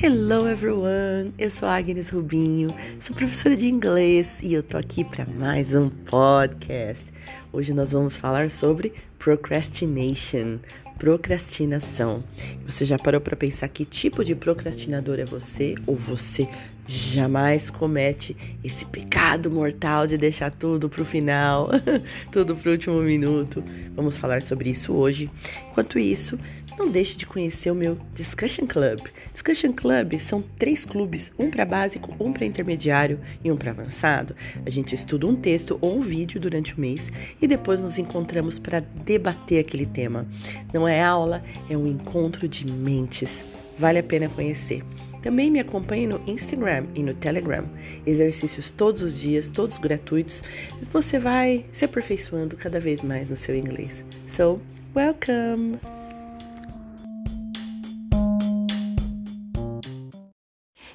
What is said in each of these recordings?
Hello everyone! Eu sou Agnes Rubinho, sou professora de inglês e eu tô aqui para mais um podcast. Hoje nós vamos falar sobre procrastination, procrastinação. Você já parou para pensar que tipo de procrastinador é você ou você jamais comete esse pecado mortal de deixar tudo para o final, tudo para o último minuto? Vamos falar sobre isso hoje. Enquanto isso, não deixe de conhecer o meu Discussion Club. Discussion Club são três clubes, um para básico, um para intermediário e um para avançado. A gente estuda um texto ou um vídeo durante o mês e depois nos encontramos para debater aquele tema. Não é aula, é um encontro de mentes. Vale a pena conhecer. Também me acompanhe no Instagram e no Telegram. Exercícios todos os dias, todos gratuitos. Você vai se aperfeiçoando cada vez mais no seu inglês. So, welcome!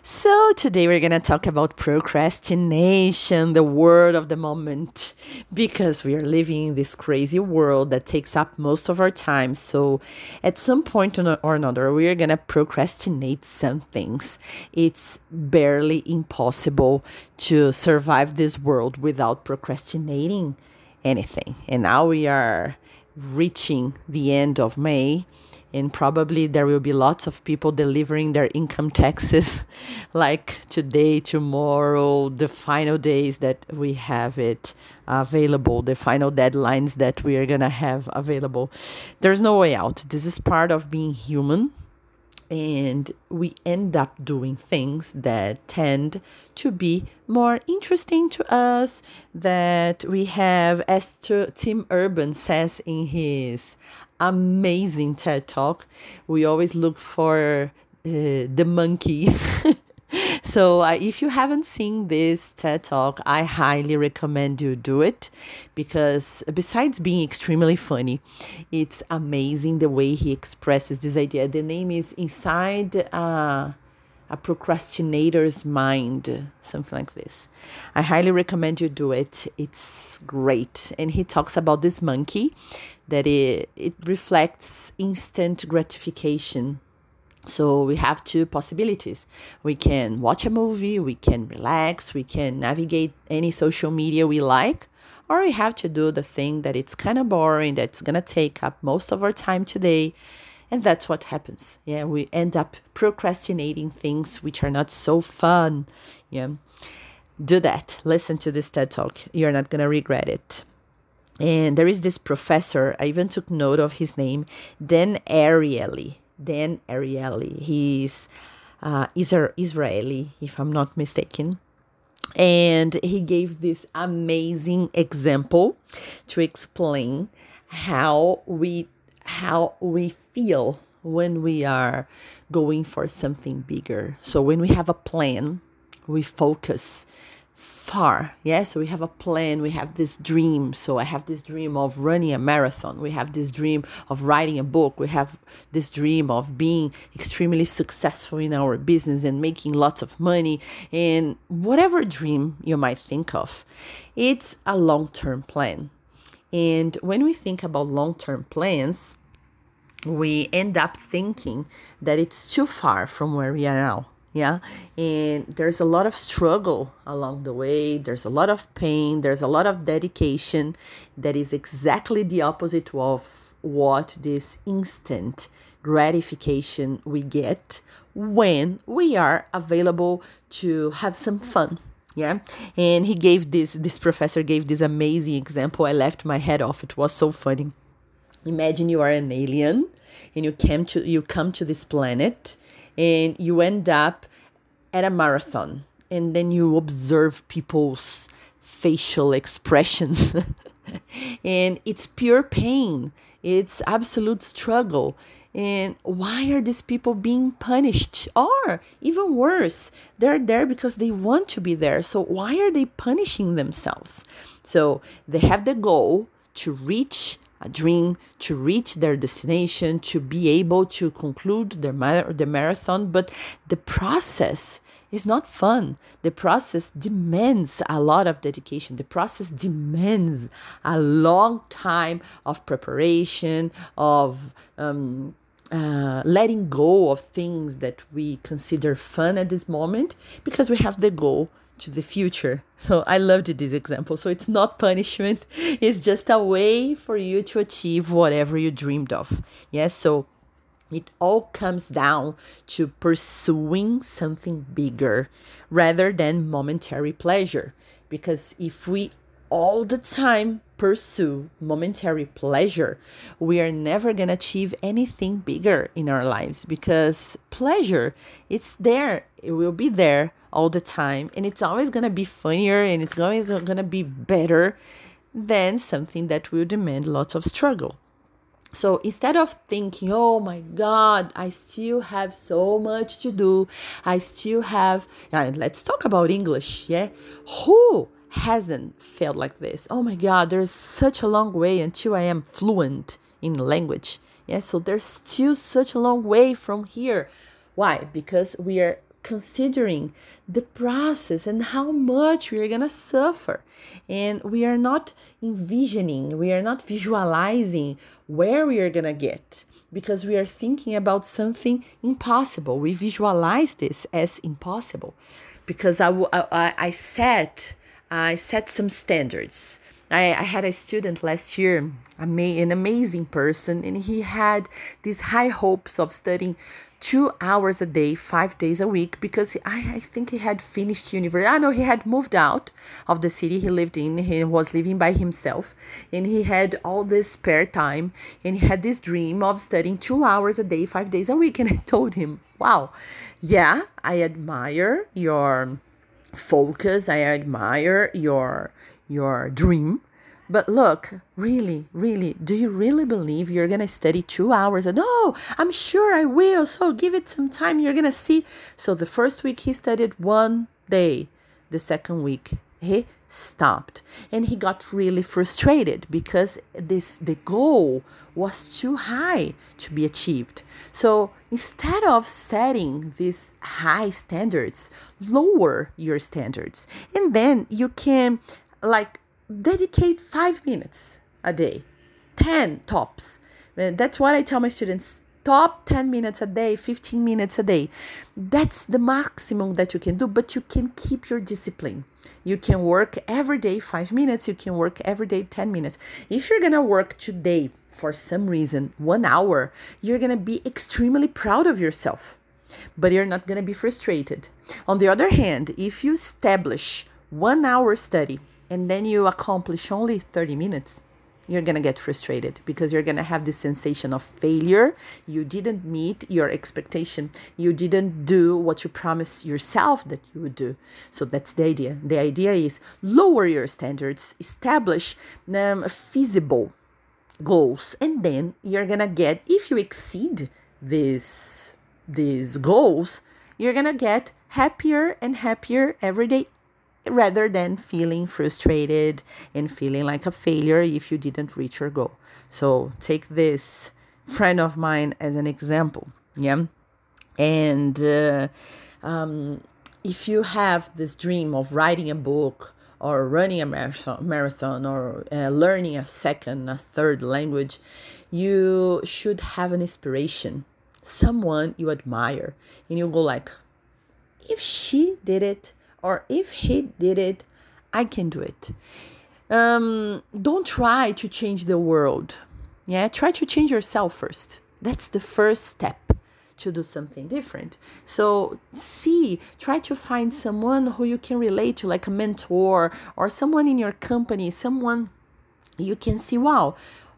So, today we're going to talk about procrastination, the word of the moment, because we are living in this crazy world that takes up most of our time. So, at some point or another, we are going to procrastinate some things. It's barely impossible to survive this world without procrastinating anything. And now we are reaching the end of May and probably there will be lots of people delivering their income taxes like today tomorrow the final days that we have it available the final deadlines that we are going to have available. There's no way out. This is part of being human. And we end up doing things that tend to be more interesting to us that we have as to tim urban says in his amazing TED Talk. We always look for uh, the monkey. so uh, if you haven't seen this TED Talk, I highly recommend you do it because besides being extremely funny, it's amazing the way he expresses this idea. The name is Inside uh, a Procrastinator's Mind, something like this. I highly recommend you do it. It's great. And he talks about this monkey that it, it reflects instant gratification. So we have two possibilities. We can watch a movie, we can relax, we can navigate any social media we like, or we have to do the thing that it's kind of boring, that's going to take up most of our time today. And that's what happens. Yeah, we end up procrastinating things which are not so fun. Yeah. Do that. Listen to this TED Talk. You're not going to regret it. And there is this professor, I even took note of his name, Dan Ariely. Dan Ariely. He's uh, Israeli, if I'm not mistaken. And he gave this amazing example to explain how we how we feel when we are going for something bigger. So when we have a plan, we focus far. Yeah, so we have a plan, we have this dream. So I have this dream of running a marathon, we have this dream of writing a book, we have this dream of being extremely successful in our business and making lots of money, and whatever dream you might think of. It's a long term plan. And when we think about long term plans, we end up thinking that it's too far from where we are now yeah? And there's a lot of struggle along the way there's a lot of pain there's a lot of dedication that is exactly the opposite of what this instant gratification we get when we are available to have some fun yeah? And he gave this this professor gave this amazing example. I left my head off. It was so funny. Imagine you are an alien and you came to you come to this planet and you end up at a marathon and then you observe people's facial expressions. And it's pure pain. It's absolute struggle and why are these people being punished or even worse they're there because they want to be there so why are they punishing themselves so they have the goal to reach a dream to reach their destination, to be able to conclude their mar- the marathon. But the process is not fun. The process demands a lot of dedication. The process demands a long time of preparation, of um, uh, letting go of things that we consider fun at this moment because we have the goal to the future. So I loved this example. So it's not punishment, it's just a way for you to achieve whatever you dreamed of. Yes, so it all comes down to pursuing something bigger rather than momentary pleasure. Because if we all the time pursue momentary pleasure, we are never going to achieve anything bigger in our lives because pleasure, it's there, it will be there all the time, and it's always going to be funnier and it's always going to be better than something that will demand lots of struggle. So instead of thinking, oh my God, I still have so much to do, I still have, let's talk about English, yeah? Who hasn't felt like this. Oh my God, there's such a long way until I am fluent in language. Yeah, so there's still such a long way from here. Why? Because we are considering the process and how much we are going to suffer. And we are not envisioning, we are not visualizing where we are going to get because we are thinking about something impossible. We visualize this as impossible because I, I, I set I set some standards. I, I had a student last year, an amazing person, and he had these high hopes of studying two hours a day, five days a week, because I, I think he had finished university. I ah, know he had moved out of the city he lived in. He was living by himself, and he had all this spare time, and he had this dream of studying two hours a day, five days a week. And I told him, "Wow, yeah, I admire your." Focus i admire your your dream. But look really really do you really believe you're gonna study two hours and oh i'm sure i will. So give it some time. You're gonna see. So the first week he studied one day. The second week he stopped. And he got really frustrated because this the goal was too high to be achieved. So instead of setting these high standards lower your standards. And then you can like dedicate 5 minutes a day 10 tops. That's what i tell my students top 10 minutes a day, 15 minutes a day. That's the maximum that you can do, but you can keep your discipline. You can work every day 5 minutes, you can work every day 10 minutes. If you're going to work today for some reason 1 hour, you're going to be extremely proud of yourself. But you're not going to be frustrated. On the other hand, if you establish 1 hour study and then you accomplish only 30 minutes, you're going to get frustrated because you're going to have this sensation of failure. You didn't meet your expectation. You didn't do what you promised yourself that you would do. So that's the idea. The idea is lower your standards, establish um, feasible goals, and then you're going to get, if you exceed these, these goals, you're going to get happier and happier every day rather than feeling frustrated and feeling like a failure if you didn't reach your goal. So take this friend of mine as an example. Yeah. And uh, um, if you have this dream of writing a book or running a marathon, marathon or uh, learning a second, a third language, you should have an inspiration, someone you admire, and you go like, if she did it, or if he did it, I can do it. Um, don't try to change the world. Yeah, try to change yourself first. That's the first step to do something different. So, see, try to find someone who you can relate to, like a mentor or someone in your company, someone you can see, wow,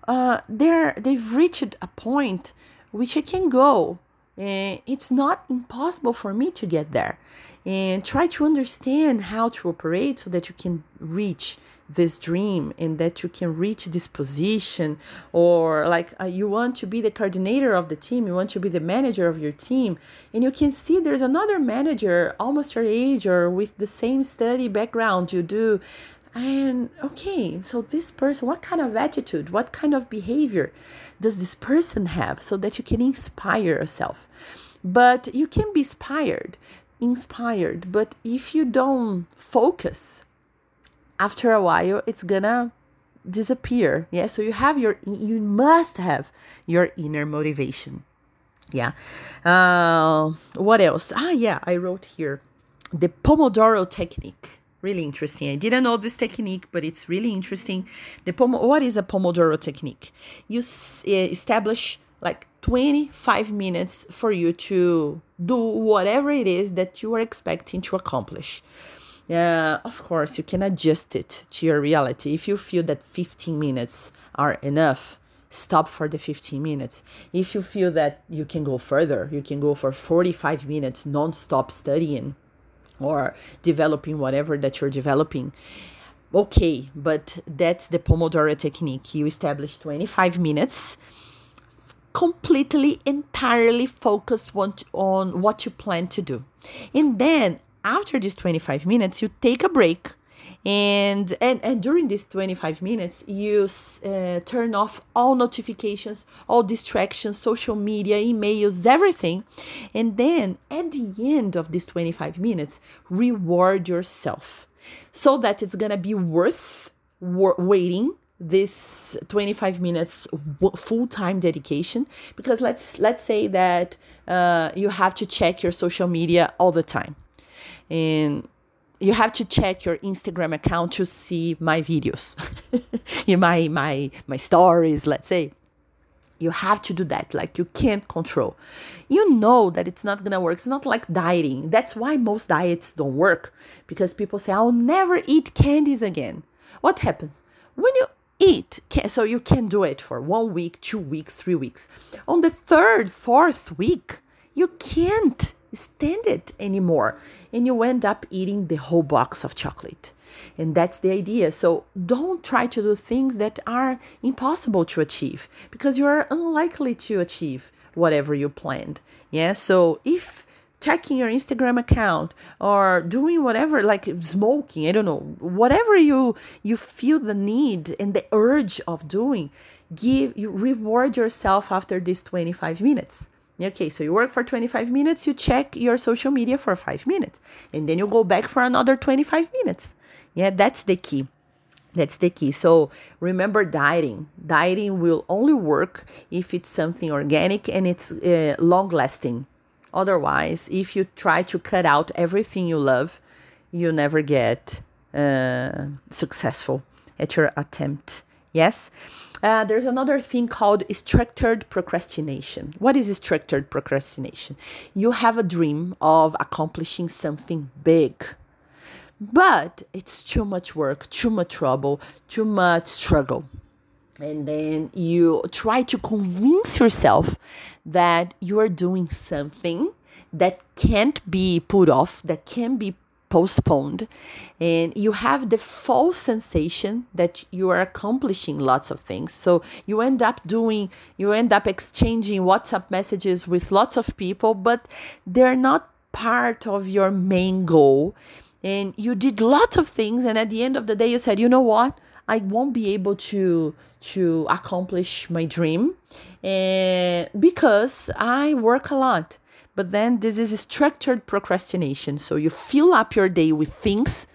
uh, they're they've reached a point which I can go and it's not impossible for me to get there. And try to understand how to operate so that you can reach this dream and that you can reach this position. Or like uh, you want to be the coordinator of the team you want to be the manager of your team and you can see there's another manager almost your age or with the same study background you do. And okay, so this person, what kind of attitude, what kind of behavior does this person have so that you can inspire yourself? But you can be inspired inspired, but if you don't focus, after a while it's gonna disappear. Yeah, so you have your you must have your inner motivation. Yeah. Uh, what else? Ah, yeah, I wrote here the Pomodoro technique. Really interesting. I didn't know this technique, but it's really interesting. The Pom- what is a Pomodoro technique? You s- eh, establish like 25 minutes for you to do whatever it is that you are expecting to accomplish. Uh, of course, you can adjust it to your reality. If you feel that 15 minutes are enough, stop for the 15 minutes. If you feel that you can go further, you can go for 45 minutes non-stop studying or developing whatever that you're developing. Okay, but that's the Pomodoro technique. You establish 25 minutes completely, entirely focused on what you plan to do. And then after these 25 minutes, you take a break. And, and, and during these 25 minutes, you uh, turn off all notifications, all distractions, social media, emails, everything. And then at the end of these 25 minutes, reward yourself. So that it's to be worth waiting this 25 minutes full-time dedication. Because let's let's say that uh, you have to check your social media all the time. And you have to check your instagram account to see my videos. My my my stories let's say. You have to do that like you can't control. You know that it's not gonna work. It's not like dieting. That's why most diets don't work because people say i'll never eat candies again. What happens? When you eat. So you can do it for one week, two weeks, three weeks. On the third, fourth week, you can't stand it anymore. And you end up eating the whole box of chocolate. And that's the idea. So don't try to do things that are impossible to achieve because you are unlikely to achieve whatever you planned. Yeah. So if checking your Instagram account or doing whatever like smoking I don't know whatever you you feel the need and the urge of doing give you reward yourself after these 25 minutes okay so you work for 25 minutes you check your social media for 5 minutes and then you go back for another 25 minutes yeah that's the key that's the key. So remember dieting. Dieting will only work if it's something organic and it's uh, long lasting. Otherwise, if you try to cut out everything you love, you never get uh, successful at your attempt. Yes? Uh, there's another thing called structured procrastination. What is structured procrastination? You have a dream of accomplishing something big, but it's too much work, too much trouble, too much struggle and then you try to convince yourself that you are doing something that can't be put off, that can be postponed, and you have the false sensation that you are accomplishing lots of things. So you end up doing, you end up exchanging WhatsApp messages with lots of people, but they're not part of your main goal. And you did lots of things, and at the end of the day, you said, you know what? I won't be able to to accomplish my dream and because I work a lot. But then this is a structured procrastination. So you fill up your day with things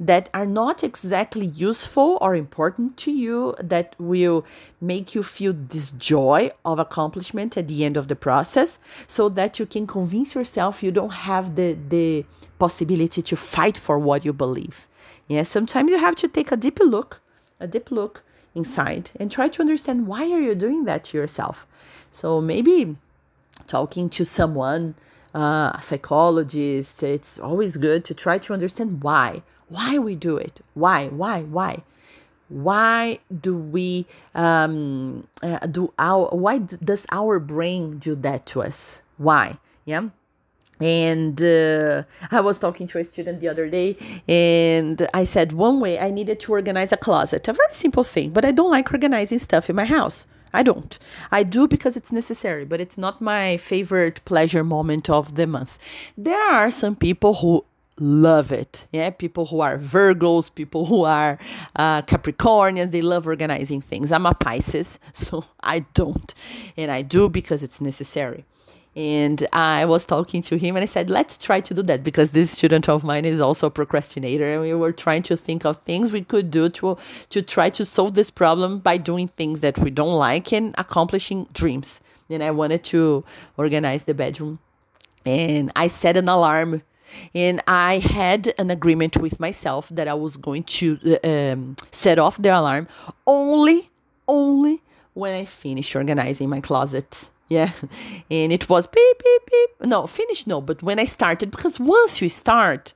that are not exactly useful or important to you that will make you feel this joy of accomplishment at the end of the process so that you can convince yourself you don't have the the possibility to fight for what you believe yeah sometimes you have to take a deep look a deep look inside and try to understand why are you doing that to yourself so maybe talking to someone uh, a psychologist it's always good to try to understand why. Why we do it? Why why why? Why do we um, uh, do our why does our brain do that to us? Why? Yeah? And uh, I was talking to a student the other day, and I said one way I needed to organize a closet. A very simple thing, but I don't like organizing stuff in my house. I don't. I do because it's necessary, but it's not my favorite pleasure moment of the month. There are some people who love it. Yeah, people who are Virgos, people who are uh, Capricornians, they love organizing things. I'm a Pisces, so I don't. And I do because it's necessary. And I was talking to him and I said, let's try to do that because this student of mine is also a procrastinator. And we were trying to think of things we could do to, to try to solve this problem by doing things that we don't like and accomplishing dreams. And I wanted to organize the bedroom. And I set an alarm and I had an agreement with myself that I was going to uh, um, set off the alarm only, only when I finished organizing my closet. Yeah. And it was beep, beep, beep. No, finish, no. But when I started, because once you start,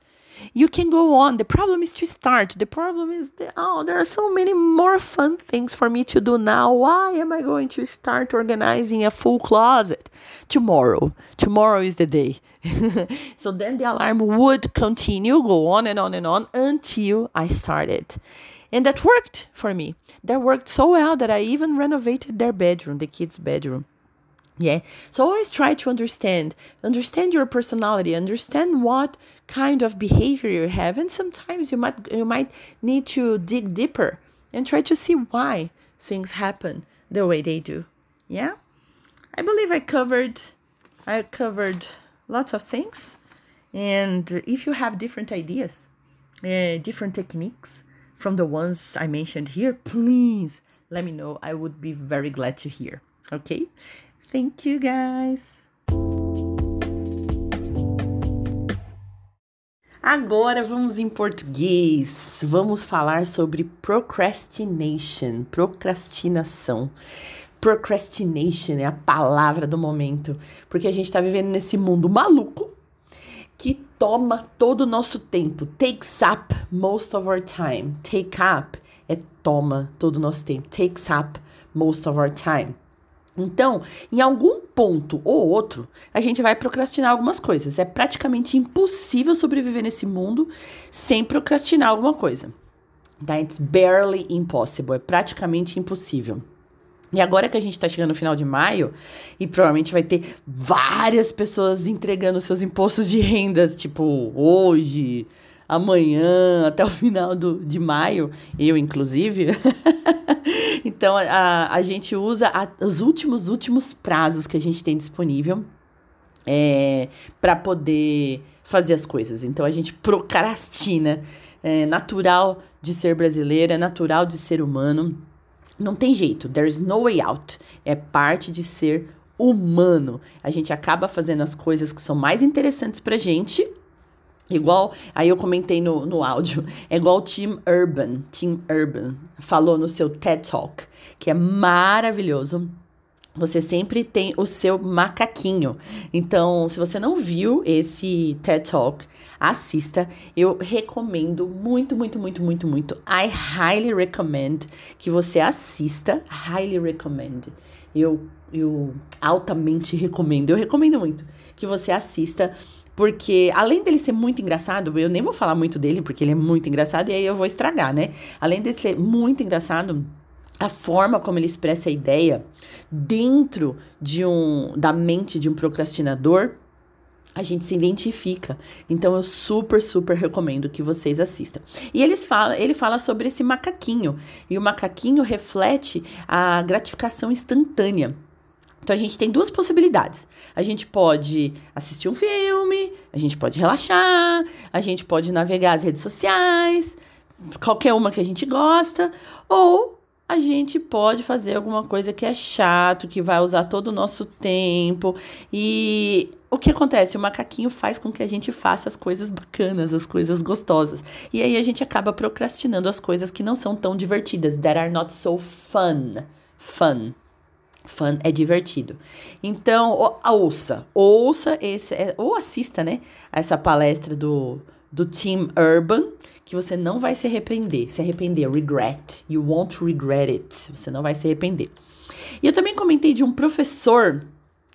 you can go on. The problem is to start. The problem is that, oh, there are so many more fun things for me to do now. Why am I going to start organizing a full closet tomorrow? Tomorrow is the day. so then the alarm would continue, go on and on and on until I started. And that worked for me. That worked so well that I even renovated their bedroom, the kids' bedroom. Yeah. So always try to understand, understand your personality, understand what kind of behavior you have, and sometimes you might you might need to dig deeper and try to see why things happen the way they do. Yeah. I believe I covered I covered lots of things. And if you have different ideas, uh, different techniques from the ones I mentioned here, please let me know. I would be very glad to hear. Okay? Thank you guys. Agora vamos em português. Vamos falar sobre procrastination, procrastinação. Procrastination é a palavra do momento, porque a gente está vivendo nesse mundo maluco que toma todo o nosso tempo. Takes up most of our time. Take up é toma todo o nosso tempo. Takes up most of our time. Então, em algum ponto ou outro, a gente vai procrastinar algumas coisas. É praticamente impossível sobreviver nesse mundo sem procrastinar alguma coisa. That's barely impossible. É praticamente impossível. E agora que a gente está chegando no final de maio, e provavelmente vai ter várias pessoas entregando seus impostos de rendas, tipo, hoje, amanhã, até o final do, de maio, eu inclusive. então a, a gente usa a, os últimos, últimos prazos que a gente tem disponível é, para poder fazer as coisas. Então a gente procrastina. É natural de ser brasileira, é natural de ser humano. Não tem jeito, there's no way out. É parte de ser humano. A gente acaba fazendo as coisas que são mais interessantes pra gente Igual, aí eu comentei no, no áudio, é igual o Tim Urban, Tim Urban falou no seu TED Talk, que é maravilhoso. Você sempre tem o seu macaquinho. Então, se você não viu esse TED Talk, assista. Eu recomendo muito, muito, muito, muito, muito. I highly recommend que você assista. Highly recommend. Eu, eu altamente recomendo. Eu recomendo muito que você assista porque, além dele ser muito engraçado, eu nem vou falar muito dele, porque ele é muito engraçado, e aí eu vou estragar, né? Além de ser muito engraçado, a forma como ele expressa a ideia dentro de um da mente de um procrastinador, a gente se identifica. Então eu super, super recomendo que vocês assistam. E eles fala, ele fala sobre esse macaquinho. E o macaquinho reflete a gratificação instantânea. Então a gente tem duas possibilidades. A gente pode assistir um filme, a gente pode relaxar, a gente pode navegar as redes sociais, qualquer uma que a gente gosta, ou a gente pode fazer alguma coisa que é chato, que vai usar todo o nosso tempo. E o que acontece? O macaquinho faz com que a gente faça as coisas bacanas, as coisas gostosas. E aí a gente acaba procrastinando as coisas que não são tão divertidas, that are not so fun. Fun. Fun é divertido. Então, ouça, ouça esse, é, ou assista, né, essa palestra do, do Team Urban, que você não vai se arrepender, se arrepender, regret, you won't regret it, você não vai se arrepender. E eu também comentei de um professor,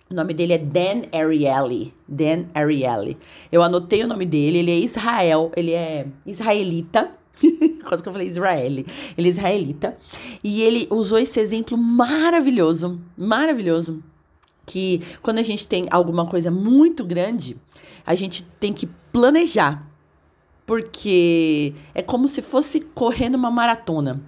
o nome dele é Dan Ariely, Dan Ariely. Eu anotei o nome dele, ele é Israel, ele é israelita, Quase que eu falei Israel. Ele é israelita. E ele usou esse exemplo maravilhoso, maravilhoso. Que quando a gente tem alguma coisa muito grande, a gente tem que planejar. Porque é como se fosse correndo uma maratona.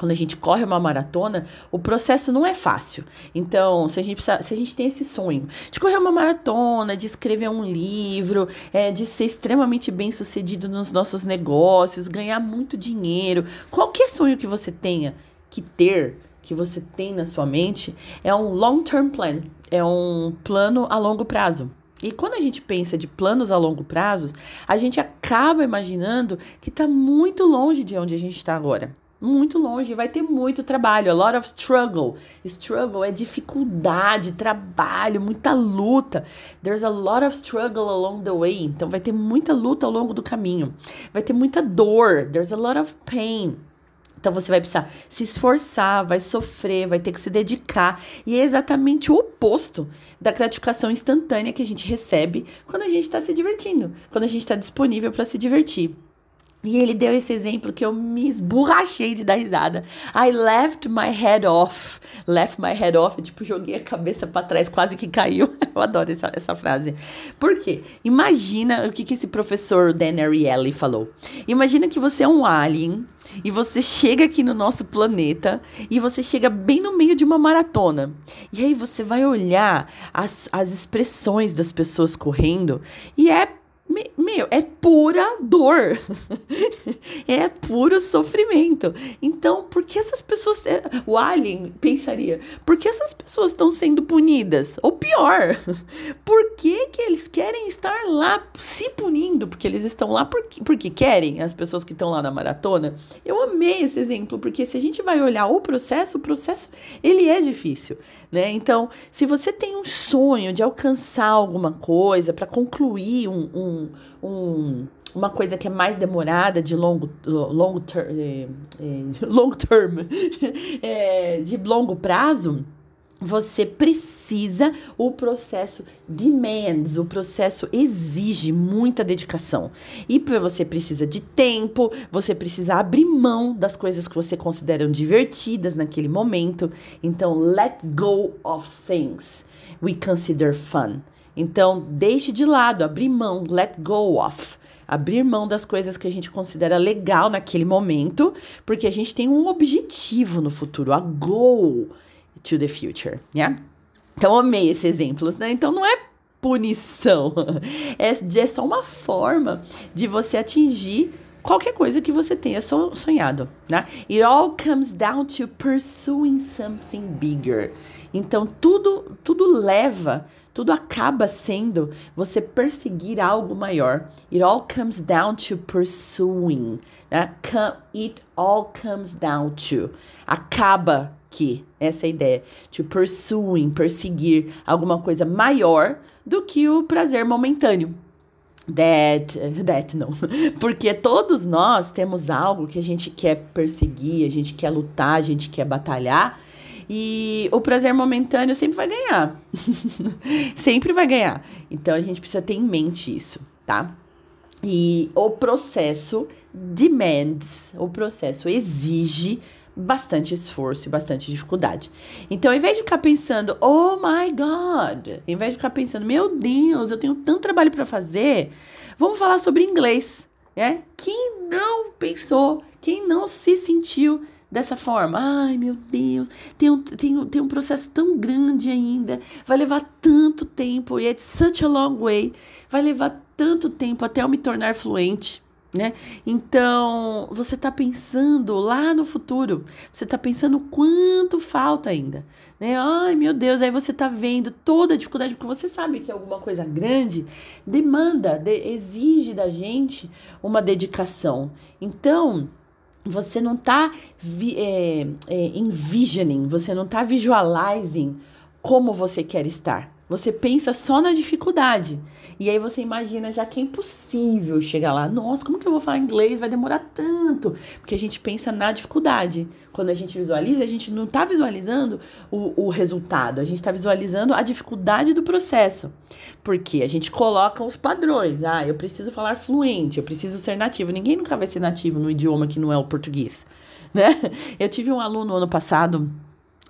Quando a gente corre uma maratona, o processo não é fácil. Então, se a gente, precisa, se a gente tem esse sonho de correr uma maratona, de escrever um livro, é, de ser extremamente bem sucedido nos nossos negócios, ganhar muito dinheiro, qualquer sonho que você tenha que ter, que você tem na sua mente, é um long-term plan, é um plano a longo prazo. E quando a gente pensa de planos a longo prazo, a gente acaba imaginando que está muito longe de onde a gente está agora muito longe, vai ter muito trabalho, a lot of struggle. Struggle é dificuldade, trabalho, muita luta. There's a lot of struggle along the way. Então vai ter muita luta ao longo do caminho. Vai ter muita dor. There's a lot of pain. Então você vai precisar se esforçar, vai sofrer, vai ter que se dedicar. E é exatamente o oposto da gratificação instantânea que a gente recebe quando a gente está se divertindo, quando a gente está disponível para se divertir. E ele deu esse exemplo que eu me esborrachei de dar risada. I left my head off. Left my head off. Tipo, joguei a cabeça para trás, quase que caiu. Eu adoro essa, essa frase. Por quê? Imagina o que, que esse professor Dan Ariely falou. Imagina que você é um alien e você chega aqui no nosso planeta e você chega bem no meio de uma maratona. E aí você vai olhar as, as expressões das pessoas correndo e é meu, é pura dor. é puro sofrimento. Então, por que essas pessoas. É, o Alien pensaria, por que essas pessoas estão sendo punidas? Ou pior, por que, que eles querem estar lá se punindo? Porque eles estão lá porque, porque querem, as pessoas que estão lá na maratona. Eu amei esse exemplo, porque se a gente vai olhar o processo, o processo ele é difícil, né? Então, se você tem um sonho de alcançar alguma coisa, para concluir um, um um, uma coisa que é mais demorada, de longo, longo, ter, é, é, long term, é, de longo prazo, você precisa, o processo demands, o processo exige muita dedicação. E você precisa de tempo, você precisa abrir mão das coisas que você considera divertidas naquele momento. Então, let go of things we consider fun. Então, deixe de lado, abrir mão, let go of. Abrir mão das coisas que a gente considera legal naquele momento, porque a gente tem um objetivo no futuro, a goal to the future, né? Então, amei esse exemplo, né? Então, não é punição, é, é só uma forma de você atingir qualquer coisa que você tenha sonhado, né? It all comes down to pursuing something bigger. Então tudo tudo leva, tudo acaba sendo você perseguir algo maior. It all comes down to pursuing, né? It all comes down to. Acaba que essa é ideia, to pursuing, perseguir alguma coisa maior do que o prazer momentâneo. That, that não. Porque todos nós temos algo que a gente quer perseguir, a gente quer lutar, a gente quer batalhar. E o prazer momentâneo sempre vai ganhar. sempre vai ganhar. Então a gente precisa ter em mente isso, tá? E o processo demands, o processo exige bastante esforço e bastante dificuldade. Então, ao invés de ficar pensando, oh my God, ao invés de ficar pensando, meu Deus, eu tenho tanto trabalho para fazer, vamos falar sobre inglês, né? Quem não pensou, quem não se sentiu dessa forma. Ai, meu Deus, tem um, tem, tem um processo tão grande ainda, vai levar tanto tempo, e it's such a long way, vai levar tanto tempo até eu me tornar fluente né? Então, você está pensando lá no futuro, você está pensando quanto falta ainda, né? Ai, meu Deus, aí você está vendo toda a dificuldade, porque você sabe que alguma coisa grande demanda, de, exige da gente uma dedicação. Então, você não está é, é, envisioning, você não está visualizing como você quer estar. Você pensa só na dificuldade. E aí você imagina já que é impossível chegar lá. Nossa, como que eu vou falar inglês? Vai demorar tanto. Porque a gente pensa na dificuldade. Quando a gente visualiza, a gente não está visualizando o, o resultado. A gente está visualizando a dificuldade do processo. Porque a gente coloca os padrões. Ah, eu preciso falar fluente, eu preciso ser nativo. Ninguém nunca vai ser nativo no idioma que não é o português. Né? Eu tive um aluno ano passado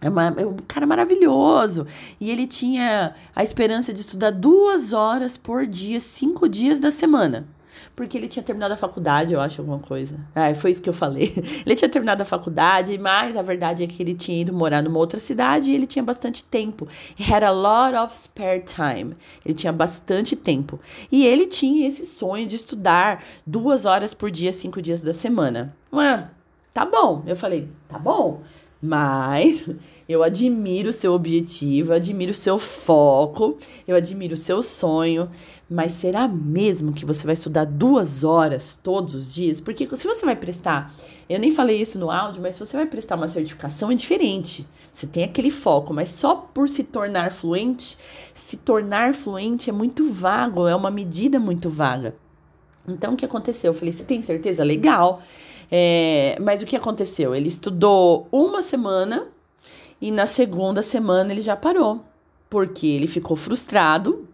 é, uma, é um cara maravilhoso. E ele tinha a esperança de estudar duas horas por dia, cinco dias da semana. porque ele tinha terminado a faculdade, eu acho, alguma coisa. Ah, foi isso que eu falei. ele tinha terminado a faculdade, mas a verdade é que ele tinha ido morar numa outra cidade e ele tinha bastante tempo. He had a lot of spare time. Ele tinha bastante tempo. E ele tinha esse sonho de estudar duas horas por dia, cinco dias da semana. Ué, tá bom. Eu falei, tá bom. Mas eu admiro o seu objetivo, admiro o seu foco, eu admiro o seu sonho. Mas será mesmo que você vai estudar duas horas todos os dias? Porque se você vai prestar, eu nem falei isso no áudio, mas se você vai prestar uma certificação é diferente. Você tem aquele foco, mas só por se tornar fluente, se tornar fluente é muito vago, é uma medida muito vaga. Então o que aconteceu? Eu falei, você tem certeza? Legal. É, mas o que aconteceu? Ele estudou uma semana e na segunda semana ele já parou, porque ele ficou frustrado.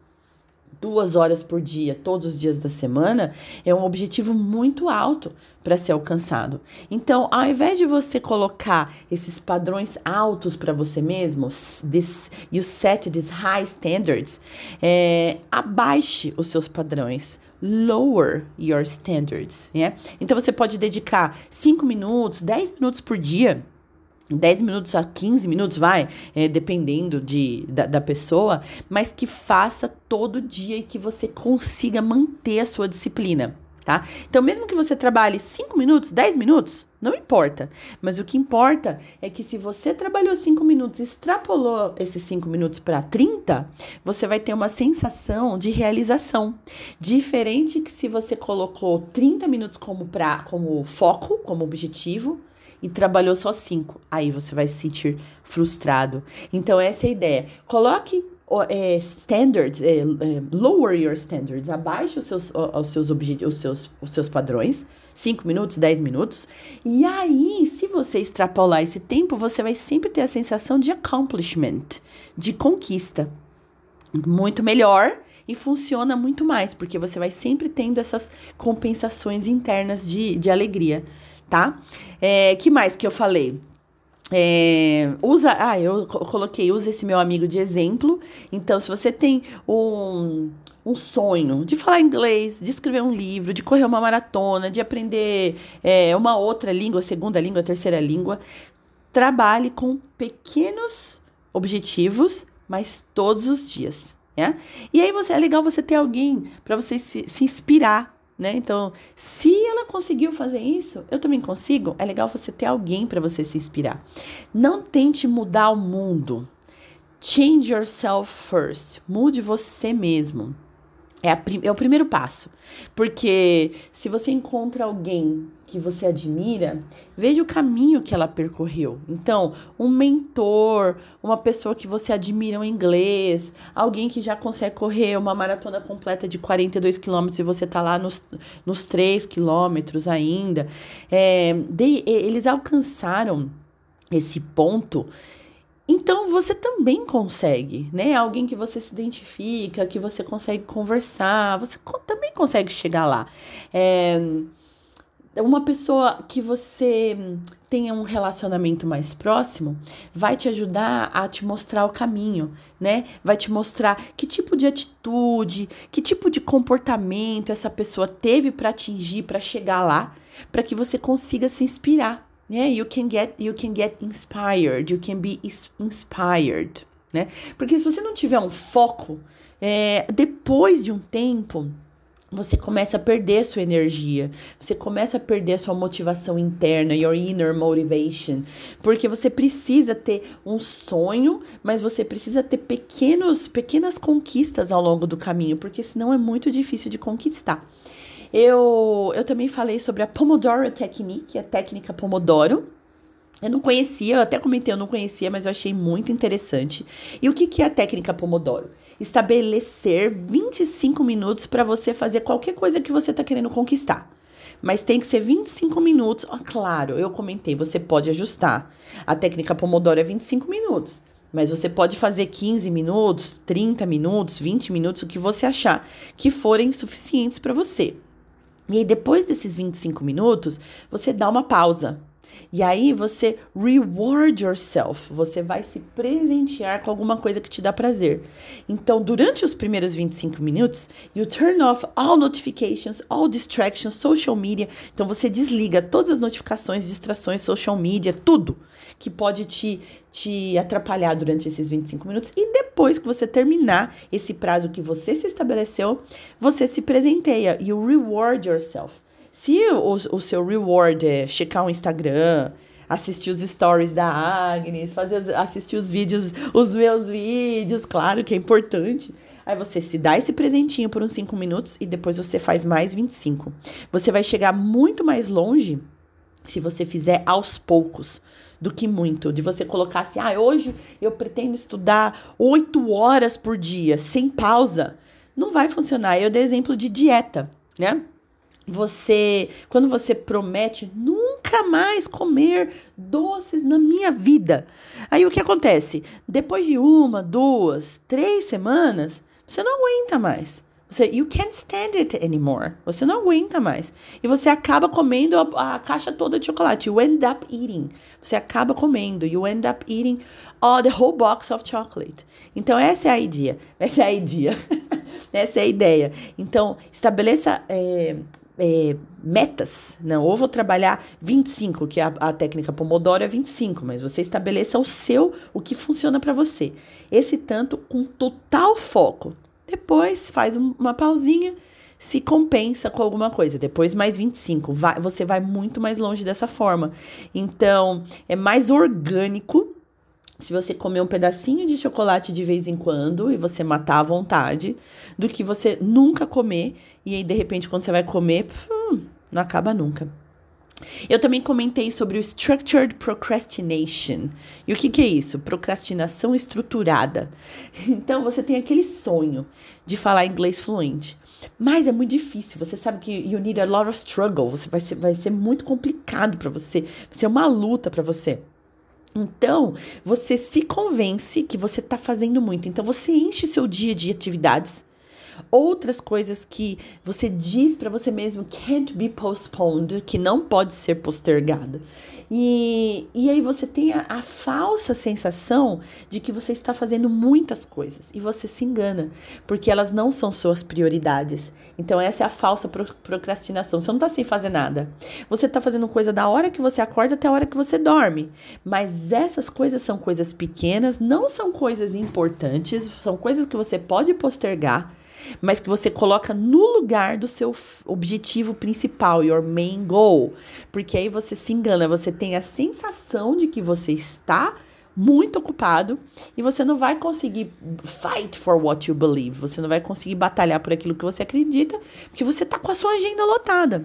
Duas horas por dia, todos os dias da semana, é um objetivo muito alto para ser alcançado. Então, ao invés de você colocar esses padrões altos para você mesmo, this, you set these high standards, é, abaixe os seus padrões lower your standards, né? Então você pode dedicar 5 minutos, 10 minutos por dia 10 minutos a 15 minutos, vai, é, dependendo de, da, da, pessoa, mas que faça todo dia e que você consiga manter a sua disciplina, tá? Então, mesmo que você trabalhe 5 minutos, 10 minutos, não importa. Mas o que importa é que se você trabalhou 5 minutos, extrapolou esses 5 minutos para 30, você vai ter uma sensação de realização. Diferente que se você colocou 30 minutos como, pra, como foco, como objetivo, e trabalhou só 5. Aí você vai se sentir frustrado. Então, essa é a ideia. Coloque é, standards, é, é, lower your standards, abaixe os seus, os seus, os seus, os seus padrões, 5 minutos, 10 minutos, e aí, se você extrapolar esse tempo, você vai sempre ter a sensação de accomplishment, de conquista. Muito melhor e funciona muito mais, porque você vai sempre tendo essas compensações internas de, de alegria, tá? É, que mais que eu falei? É, usa, ah, eu coloquei, usa esse meu amigo de exemplo. Então, se você tem um, um sonho de falar inglês, de escrever um livro, de correr uma maratona, de aprender é, uma outra língua, segunda língua, terceira língua, trabalhe com pequenos objetivos, mas todos os dias. Né? E aí você é legal você ter alguém para você se, se inspirar né? Então, se ela conseguiu fazer isso, eu também consigo. É legal você ter alguém para você se inspirar. Não tente mudar o mundo. Change yourself first. Mude você mesmo. É, a, é o primeiro passo. Porque se você encontra alguém que você admira, veja o caminho que ela percorreu. Então, um mentor, uma pessoa que você admira em inglês, alguém que já consegue correr uma maratona completa de 42 quilômetros e você tá lá nos, nos 3 quilômetros ainda. É, de, eles alcançaram esse ponto então você também consegue, né? Alguém que você se identifica, que você consegue conversar, você também consegue chegar lá. É uma pessoa que você tenha um relacionamento mais próximo vai te ajudar a te mostrar o caminho, né? Vai te mostrar que tipo de atitude, que tipo de comportamento essa pessoa teve para atingir, para chegar lá, para que você consiga se inspirar. Yeah, you can get you can get inspired, you can be inspired, né? Porque se você não tiver um foco, é, depois de um tempo, você começa a perder sua energia, você começa a perder sua motivação interna, your inner motivation, porque você precisa ter um sonho, mas você precisa ter pequenos, pequenas conquistas ao longo do caminho, porque senão é muito difícil de conquistar. Eu, eu também falei sobre a Pomodoro Technique, a técnica Pomodoro. Eu não conhecia, eu até comentei, eu não conhecia, mas eu achei muito interessante. E o que, que é a técnica Pomodoro? Estabelecer 25 minutos para você fazer qualquer coisa que você está querendo conquistar. Mas tem que ser 25 minutos. Oh, claro, eu comentei, você pode ajustar. A técnica Pomodoro é 25 minutos. Mas você pode fazer 15 minutos, 30 minutos, 20 minutos, o que você achar que forem suficientes para você. E aí, depois desses 25 minutos, você dá uma pausa. E aí você reward yourself, você vai se presentear com alguma coisa que te dá prazer. Então, durante os primeiros 25 minutos, you turn off all notifications, all distractions, social media. Então você desliga todas as notificações, distrações, social media, tudo que pode te, te atrapalhar durante esses 25 minutos. E depois que você terminar esse prazo que você se estabeleceu, você se presenteia. You reward yourself. Se o, o seu reward é checar o Instagram, assistir os stories da Agnes, fazer, assistir os vídeos, os meus vídeos, claro que é importante. Aí você se dá esse presentinho por uns 5 minutos e depois você faz mais 25. Você vai chegar muito mais longe se você fizer aos poucos do que muito. De você colocar assim, ah, hoje eu pretendo estudar 8 horas por dia, sem pausa. Não vai funcionar. Eu dei exemplo de dieta, né? Você, quando você promete nunca mais comer doces na minha vida, aí o que acontece? Depois de uma, duas, três semanas, você não aguenta mais. Você, you can't stand it anymore. Você não aguenta mais. E você acaba comendo a, a, caixa toda de chocolate. You end up eating. Você acaba comendo. You end up eating all the whole box of chocolate. Então, essa é a ideia. Essa é a ideia. essa é a ideia. Então, estabeleça é, é, metas. Não, ou vou trabalhar 25, que é a, a técnica Pomodoro é 25, mas você estabeleça o seu, o que funciona para você. Esse tanto com total foco. Depois faz um, uma pausinha, se compensa com alguma coisa. Depois mais 25. Vai, você vai muito mais longe dessa forma. Então, é mais orgânico se você comer um pedacinho de chocolate de vez em quando e você matar à vontade, do que você nunca comer e aí de repente quando você vai comer, hum, não acaba nunca. Eu também comentei sobre o Structured Procrastination. E o que, que é isso? Procrastinação estruturada. Então você tem aquele sonho de falar inglês fluente. Mas é muito difícil. Você sabe que you need a lot of struggle. Você vai ser, vai ser muito complicado para você. Vai ser uma luta para você. Então, você se convence que você está fazendo muito. Então, você enche seu dia de atividades outras coisas que você diz para você mesmo can't be postponed, que não pode ser postergada. E, e aí você tem a, a falsa sensação de que você está fazendo muitas coisas e você se engana, porque elas não são suas prioridades. Então, essa é a falsa pro, procrastinação. Você não está sem fazer nada. Você está fazendo coisa da hora que você acorda até a hora que você dorme. Mas essas coisas são coisas pequenas, não são coisas importantes, são coisas que você pode postergar mas que você coloca no lugar do seu objetivo principal, your main goal. Porque aí você se engana, você tem a sensação de que você está muito ocupado e você não vai conseguir fight for what you believe. Você não vai conseguir batalhar por aquilo que você acredita, porque você está com a sua agenda lotada.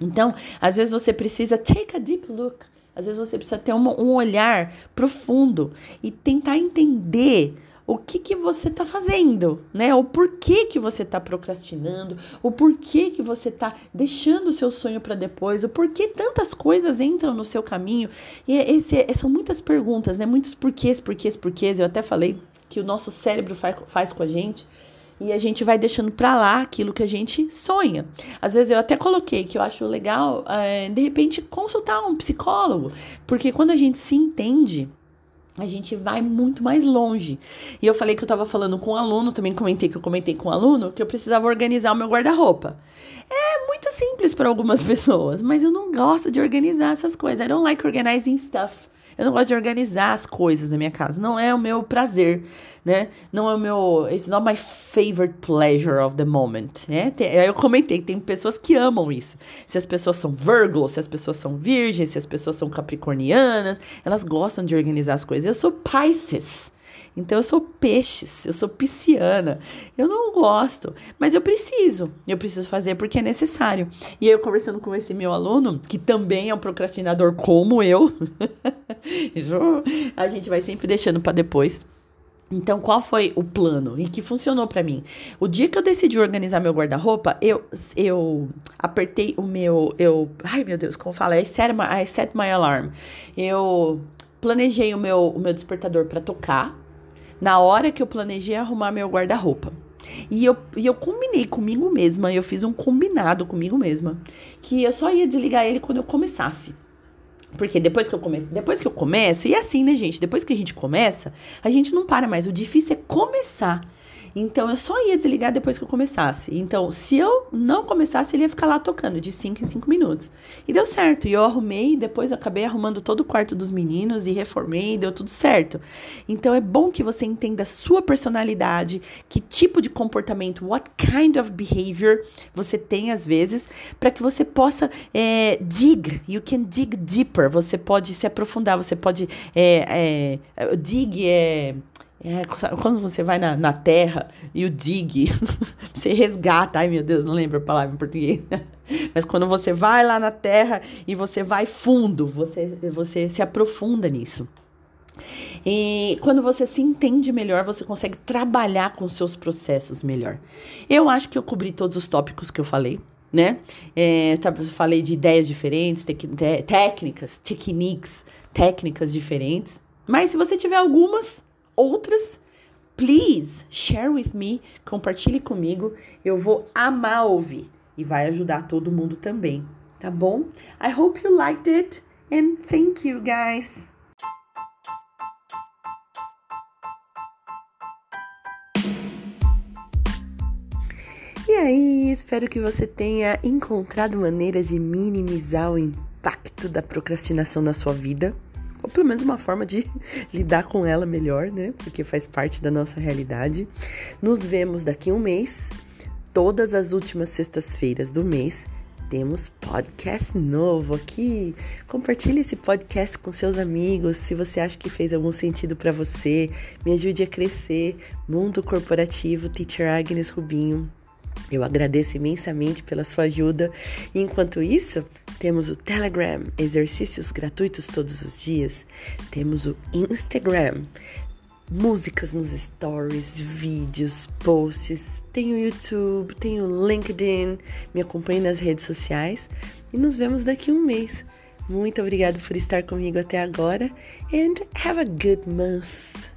Então, às vezes você precisa take a deep look. Às vezes você precisa ter uma, um olhar profundo e tentar entender o que, que você está fazendo, né? O porquê que você está procrastinando, o porquê que você está deixando o seu sonho para depois, o porquê tantas coisas entram no seu caminho. E esse, são muitas perguntas, né? Muitos porquês, porquês, porquês. Eu até falei que o nosso cérebro faz, faz com a gente e a gente vai deixando para lá aquilo que a gente sonha. Às vezes eu até coloquei que eu acho legal, é, de repente, consultar um psicólogo, porque quando a gente se entende, a gente vai muito mais longe. E eu falei que eu estava falando com um aluno, também comentei que eu comentei com um aluno, que eu precisava organizar o meu guarda-roupa. É muito simples para algumas pessoas, mas eu não gosto de organizar essas coisas. I don't like organizing stuff. Eu não gosto de organizar as coisas na minha casa. Não é o meu prazer, né? Não é o meu. It's not my favorite pleasure of the moment, né? Tem, eu comentei que tem pessoas que amam isso. Se as pessoas são Virgo, se as pessoas são virgens, se as pessoas são capricornianas, elas gostam de organizar as coisas. Eu sou Pisces. Então eu sou peixes, eu sou pisciana. Eu não gosto, mas eu preciso. Eu preciso fazer porque é necessário. E eu conversando com esse meu aluno, que também é um procrastinador como eu, a gente vai sempre deixando para depois. Então, qual foi o plano e que funcionou para mim? O dia que eu decidi organizar meu guarda-roupa, eu, eu apertei o meu, eu, ai meu Deus, como fala, I set my, I set my alarm. Eu planejei o meu, o meu despertador para tocar na hora que eu planejei arrumar meu guarda-roupa. E eu, e eu combinei comigo mesma, eu fiz um combinado comigo mesma, que eu só ia desligar ele quando eu começasse. Porque depois que eu começo, depois que eu começo, e é assim, né, gente? Depois que a gente começa, a gente não para mais. O difícil é começar. Então eu só ia desligar depois que eu começasse. Então, se eu não começasse, ele ia ficar lá tocando de 5 em 5 minutos. E deu certo. E eu arrumei, depois eu acabei arrumando todo o quarto dos meninos e reformei, e deu tudo certo. Então é bom que você entenda a sua personalidade, que tipo de comportamento, what kind of behavior você tem às vezes, para que você possa é, dig, you can dig deeper, você pode se aprofundar, você pode é, é, dig é é, quando você vai na, na terra e o dig, você resgata. Ai meu Deus, não lembro a palavra em português. Mas quando você vai lá na terra e você vai fundo, você, você se aprofunda nisso. E quando você se entende melhor, você consegue trabalhar com seus processos melhor. Eu acho que eu cobri todos os tópicos que eu falei, né? É, eu falei de ideias diferentes, tec técnicas, techniques, técnicas diferentes. Mas se você tiver algumas, outras, please share with me, compartilhe comigo. Eu vou amar ouvir e vai ajudar todo mundo também, tá bom? I hope you liked it and thank you guys. E aí, espero que você tenha encontrado maneiras de minimizar o impacto da procrastinação na sua vida ou pelo menos uma forma de lidar com ela melhor, né? Porque faz parte da nossa realidade. Nos vemos daqui a um mês. Todas as últimas sextas-feiras do mês temos podcast novo aqui. Compartilhe esse podcast com seus amigos, se você acha que fez algum sentido para você. Me ajude a crescer. Mundo Corporativo, Teacher Agnes Rubinho. Eu agradeço imensamente pela sua ajuda. E enquanto isso, temos o Telegram, exercícios gratuitos todos os dias. Temos o Instagram, músicas nos stories, vídeos, posts. Tem o YouTube, tem o LinkedIn. Me acompanhe nas redes sociais e nos vemos daqui a um mês. Muito obrigado por estar comigo até agora and have a good month.